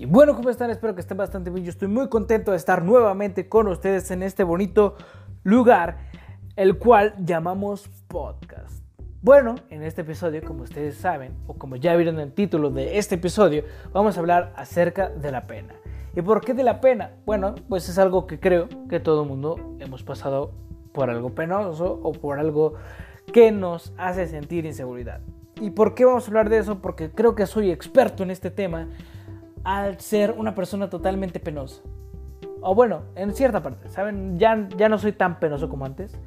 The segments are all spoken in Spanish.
Y bueno, ¿cómo están? Espero que estén bastante bien. Yo estoy muy contento de estar nuevamente con ustedes en este bonito lugar, el cual llamamos podcast. Bueno, en este episodio, como ustedes saben, o como ya vieron el título de este episodio, vamos a hablar acerca de la pena. ¿Y por qué de la pena? Bueno, pues es algo que creo que todo el mundo hemos pasado por algo penoso o por algo que nos hace sentir inseguridad. ¿Y por qué vamos a hablar de eso? Porque creo que soy experto en este tema al ser una persona totalmente penosa. O bueno, en cierta parte, ¿saben? Ya, ya no soy tan penoso como antes.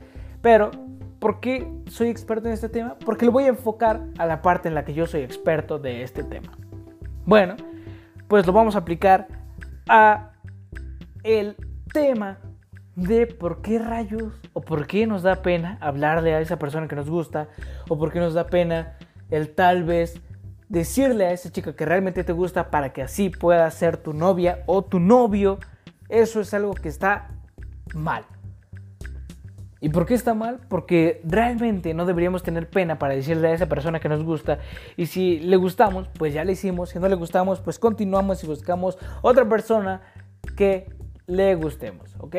Pero, ¿por qué soy experto en este tema? Porque lo voy a enfocar a la parte en la que yo soy experto de este tema. Bueno, pues lo vamos a aplicar a el tema de por qué rayos o por qué nos da pena hablarle a esa persona que nos gusta o por qué nos da pena el tal vez decirle a esa chica que realmente te gusta para que así pueda ser tu novia o tu novio, eso es algo que está mal. ¿Y por qué está mal? Porque realmente no deberíamos tener pena para decirle a esa persona que nos gusta. Y si le gustamos, pues ya le hicimos. Si no le gustamos, pues continuamos y buscamos otra persona que le gustemos. ¿Ok?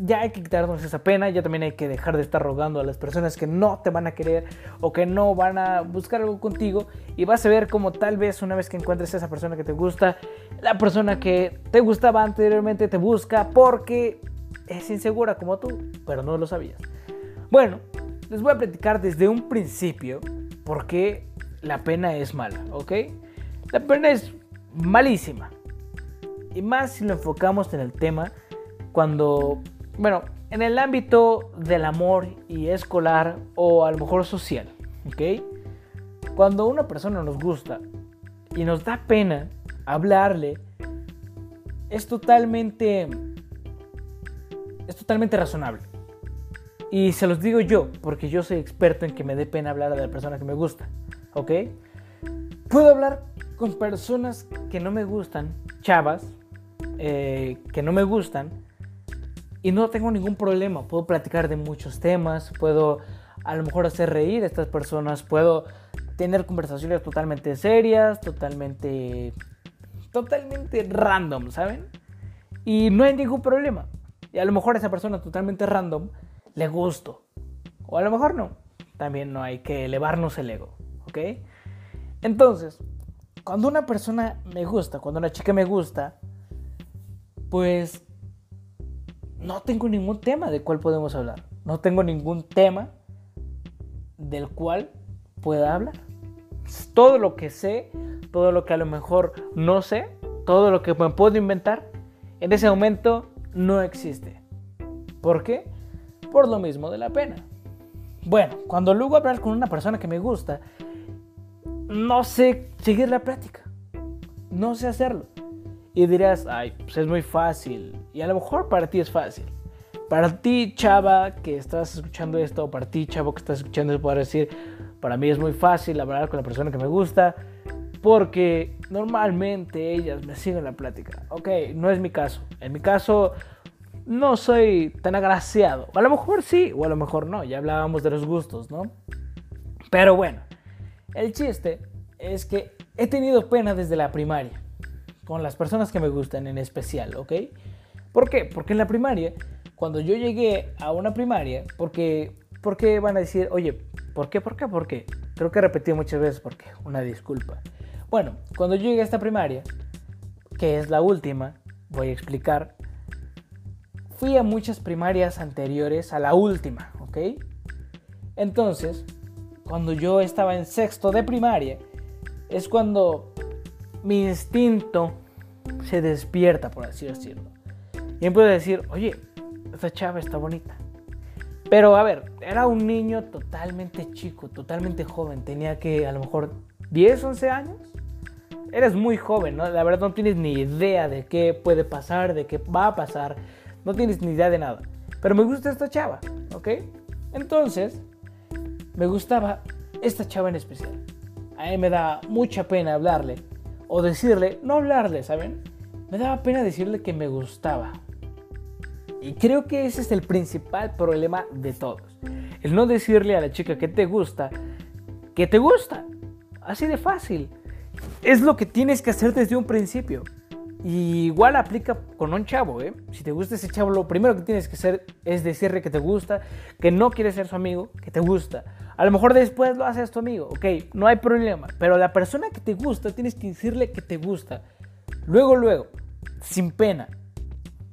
Ya hay que quitarnos esa pena, ya también hay que dejar de estar rogando a las personas que no te van a querer o que no van a buscar algo contigo y vas a ver como tal vez una vez que encuentres a esa persona que te gusta, la persona que te gustaba anteriormente te busca porque es insegura como tú, pero no lo sabías. Bueno, les voy a platicar desde un principio por qué la pena es mala, ¿ok? La pena es malísima. Y más si lo enfocamos en el tema cuando bueno, en el ámbito del amor y escolar o a lo mejor social, ¿ok? Cuando una persona nos gusta y nos da pena hablarle, es totalmente, es totalmente razonable. Y se los digo yo, porque yo soy experto en que me dé pena hablar a la persona que me gusta, ¿ok? Puedo hablar con personas que no me gustan, chavas, eh, que no me gustan, y no tengo ningún problema, puedo platicar de muchos temas, puedo a lo mejor hacer reír a estas personas, puedo tener conversaciones totalmente serias, totalmente totalmente random, ¿saben? Y no hay ningún problema. Y a lo mejor a esa persona totalmente random le gusto. O a lo mejor no. También no hay que elevarnos el ego, ¿ok? Entonces, cuando una persona me gusta, cuando una chica me gusta, pues no tengo ningún tema de cuál podemos hablar. No tengo ningún tema del cual pueda hablar. Todo lo que sé, todo lo que a lo mejor no sé, todo lo que me puedo inventar, en ese momento no existe. ¿Por qué? Por lo mismo de la pena. Bueno, cuando luego hablar con una persona que me gusta, no sé seguir la plática. No sé hacerlo. Y dirás, ay, pues es muy fácil. Y a lo mejor para ti es fácil. Para ti, chava, que estás escuchando esto, o para ti, chavo, que estás escuchando esto, puedo decir, para mí es muy fácil hablar con la persona que me gusta, porque normalmente ellas me siguen la plática. Ok, no es mi caso. En mi caso, no soy tan agraciado. a lo mejor sí, o a lo mejor no. Ya hablábamos de los gustos, ¿no? Pero bueno, el chiste es que he tenido pena desde la primaria con las personas que me gustan en especial, ¿ok? ¿Por qué? Porque en la primaria, cuando yo llegué a una primaria, porque, porque van a decir, oye, ¿por qué? ¿Por qué? ¿Por qué? Creo que he repetido muchas veces porque, una disculpa. Bueno, cuando yo llegué a esta primaria, que es la última, voy a explicar, fui a muchas primarias anteriores a la última, ¿ok? Entonces, cuando yo estaba en sexto de primaria, es cuando mi instinto se despierta, por así decirlo. Y empiezo a decir, oye, esta chava está bonita. Pero a ver, era un niño totalmente chico, totalmente joven. Tenía que a lo mejor 10, 11 años. Eres muy joven, ¿no? La verdad no tienes ni idea de qué puede pasar, de qué va a pasar. No tienes ni idea de nada. Pero me gusta esta chava, ¿ok? Entonces, me gustaba esta chava en especial. A mí me da mucha pena hablarle o decirle, no hablarle, ¿saben? Me daba pena decirle que me gustaba. Y creo que ese es el principal problema de todos. El no decirle a la chica que te gusta, que te gusta. Así de fácil. Es lo que tienes que hacer desde un principio. Y igual aplica con un chavo, ¿eh? Si te gusta ese chavo, lo primero que tienes que hacer es decirle que te gusta, que no quieres ser su amigo, que te gusta. A lo mejor después lo haces tu amigo, ok, no hay problema. Pero la persona que te gusta, tienes que decirle que te gusta. Luego, luego, sin pena.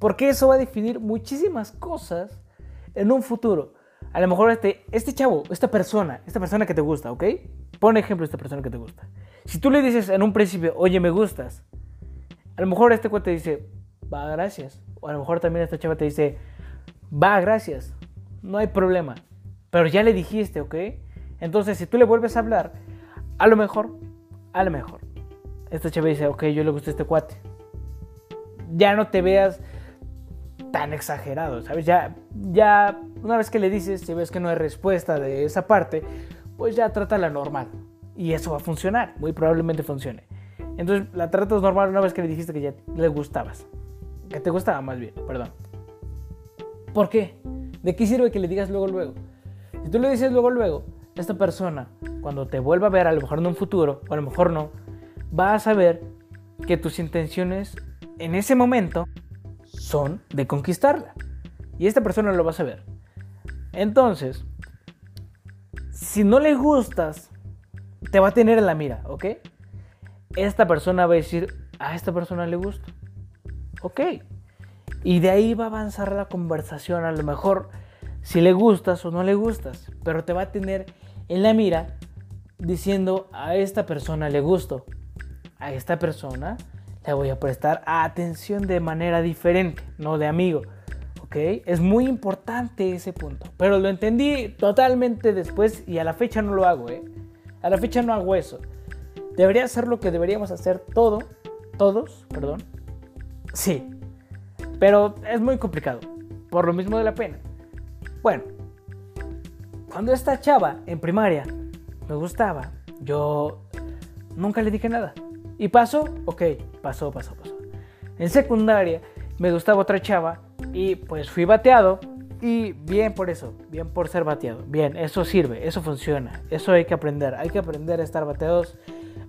Porque eso va a definir muchísimas cosas en un futuro. A lo mejor este, este chavo, esta persona, esta persona que te gusta, ¿ok? Pon ejemplo de esta persona que te gusta. Si tú le dices en un principio, oye, me gustas, a lo mejor este cuate dice, va, gracias. O a lo mejor también esta chava te dice, va, gracias. No hay problema. Pero ya le dijiste, ¿ok? Entonces, si tú le vuelves a hablar, a lo mejor, a lo mejor, esta chava dice, ok, yo le gusta este cuate. Ya no te veas tan exagerado, ¿sabes? Ya, ya, una vez que le dices, si ves que no hay respuesta de esa parte, pues ya trata la normal. Y eso va a funcionar, muy probablemente funcione. Entonces la tratas normal una vez que le dijiste que ya le gustabas. Que te gustaba más bien, perdón. ¿Por qué? ¿De qué sirve que le digas luego, luego? Si tú le dices luego, luego, esta persona, cuando te vuelva a ver, a lo mejor en un futuro, o a lo mejor no, va a saber que tus intenciones en ese momento de conquistarla. Y esta persona lo va a saber. Entonces, si no le gustas, te va a tener en la mira, ¿ok? esta persona va a decir, a esta persona le gusta. Ok. Y de ahí va a avanzar la conversación. A lo mejor si le gustas o no le gustas. Pero te va a tener en la mira diciendo, a esta persona le gusto. A esta persona le voy a prestar atención de manera diferente, no de amigo. ¿Ok? Es muy importante ese punto. Pero lo entendí totalmente después y a la fecha no lo hago, ¿eh? A la fecha no hago eso. Debería ser lo que deberíamos hacer todo, todos, perdón. Sí, pero es muy complicado, por lo mismo de la pena. Bueno, cuando esta chava en primaria me gustaba, yo nunca le dije nada. ¿Y pasó? Ok, pasó, pasó, pasó. En secundaria me gustaba otra chava y pues fui bateado y bien por eso, bien por ser bateado. Bien, eso sirve, eso funciona, eso hay que aprender. Hay que aprender a estar bateados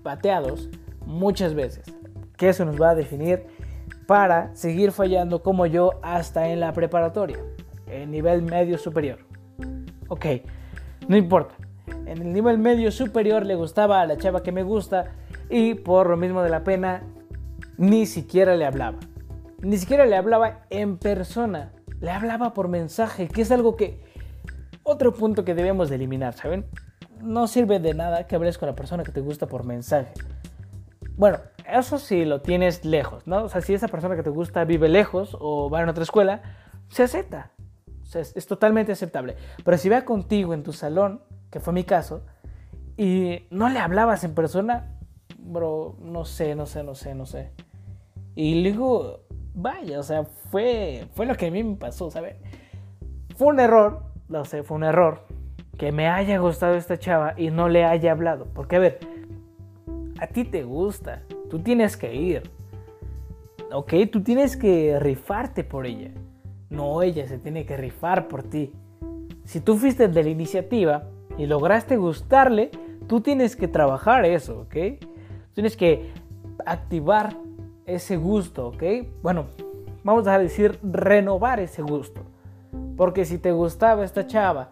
bateados muchas veces, que eso nos va a definir para seguir fallando como yo hasta en la preparatoria, en nivel medio superior. Ok, no importa. En el nivel medio superior le gustaba a la chava que me gusta y por lo mismo de la pena ni siquiera le hablaba. Ni siquiera le hablaba en persona, le hablaba por mensaje, que es algo que otro punto que debemos de eliminar, ¿saben? no sirve de nada que hables con la persona que te gusta por mensaje. Bueno, eso sí lo tienes lejos, ¿no? O sea, si esa persona que te gusta vive lejos o va en otra escuela, se acepta. O sea, es, totalmente aceptable. Pero si va contigo en tu salón, que fue mi caso, y no le hablabas en persona, bro, no sé, no sé, no sé, no sé. Y luego, vaya, o sea, fue, fue lo que a mí me pasó, ¿sabes? Fue un error, no sé, fue un error que me haya gustado esta chava y no le haya hablado. Porque, a ver, a ti te gusta, tú tienes que ir. Ok, tú tienes que rifarte por ella. No, ella se tiene que rifar por ti. Si tú fuiste de la iniciativa y lograste gustarle, tú tienes que trabajar eso, ¿ok? Tienes que activar ese gusto, ¿ok? Bueno, vamos a decir renovar ese gusto. Porque si te gustaba esta chava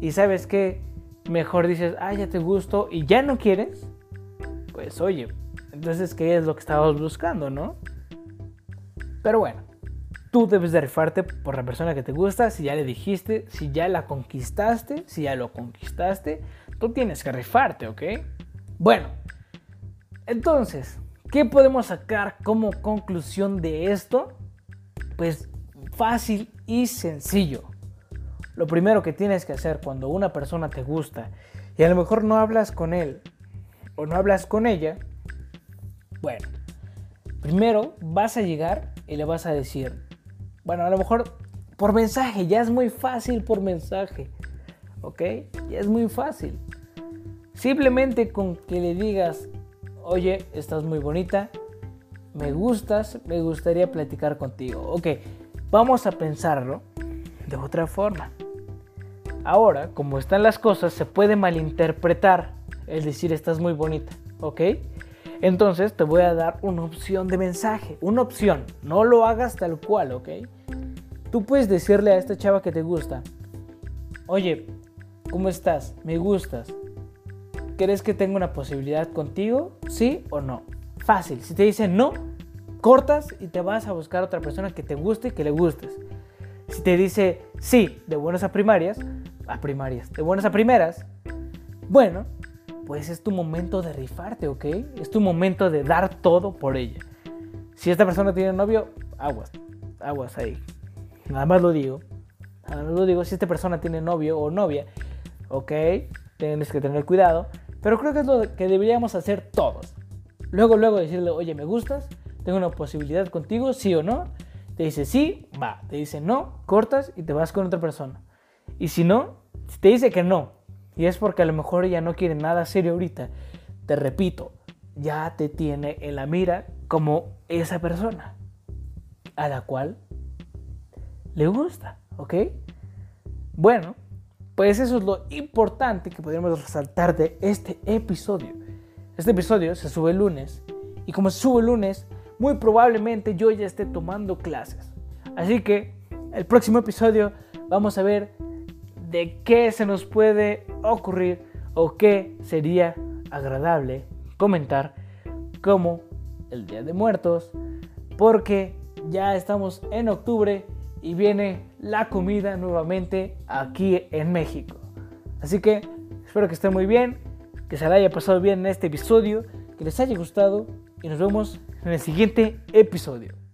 y sabes que mejor dices, ah, ya te gusto y ya no quieres, pues oye, entonces, ¿qué es lo que estabas buscando, no? Pero bueno, tú debes de rifarte por la persona que te gusta, si ya le dijiste, si ya la conquistaste, si ya lo conquistaste, tú tienes que rifarte, ¿ok? Bueno, entonces, ¿qué podemos sacar como conclusión de esto? Pues fácil y sencillo lo primero que tienes que hacer cuando una persona te gusta y a lo mejor no hablas con él o no hablas con ella, bueno, primero vas a llegar y le vas a decir, bueno, a lo mejor por mensaje, ya es muy fácil por mensaje, ¿ok? Ya es muy fácil. Simplemente con que le digas, oye, estás muy bonita, me gustas, me gustaría platicar contigo. Ok, vamos a pensarlo de otra forma. Ahora, como están las cosas, se puede malinterpretar el decir estás muy bonita, ¿ok? Entonces te voy a dar una opción de mensaje, una opción, no lo hagas tal cual, ¿ok? Tú puedes decirle a esta chava que te gusta, oye, ¿cómo estás? Me gustas. ¿Crees que tengo una posibilidad contigo? ¿Sí o no? Fácil. Si te dice no, cortas y te vas a buscar otra persona que te guste y que le gustes. Si te dice sí, de buenas a primarias, a primarias, de buenas a primeras, bueno, pues es tu momento de rifarte, ¿ok? Es tu momento de dar todo por ella. Si esta persona tiene novio, aguas, aguas ahí. Nada más lo digo. Nada más lo digo, si esta persona tiene novio o novia, ok, tienes que tener cuidado. Pero creo que es lo que deberíamos hacer todos. Luego, luego decirle, oye, me gustas, tengo una posibilidad contigo, sí o no. Te dice sí, va. Te dice no, cortas y te vas con otra persona. Y si no, te dice que no, y es porque a lo mejor ella no quiere nada serio ahorita, te repito, ya te tiene en la mira como esa persona a la cual le gusta, ¿ok? Bueno, pues eso es lo importante que podríamos resaltar de este episodio. Este episodio se sube el lunes y como se sube el lunes, muy probablemente yo ya esté tomando clases. Así que el próximo episodio vamos a ver de qué se nos puede ocurrir o qué sería agradable comentar como el Día de Muertos, porque ya estamos en octubre y viene la comida nuevamente aquí en México. Así que espero que estén muy bien, que se la haya pasado bien en este episodio, que les haya gustado y nos vemos en el siguiente episodio.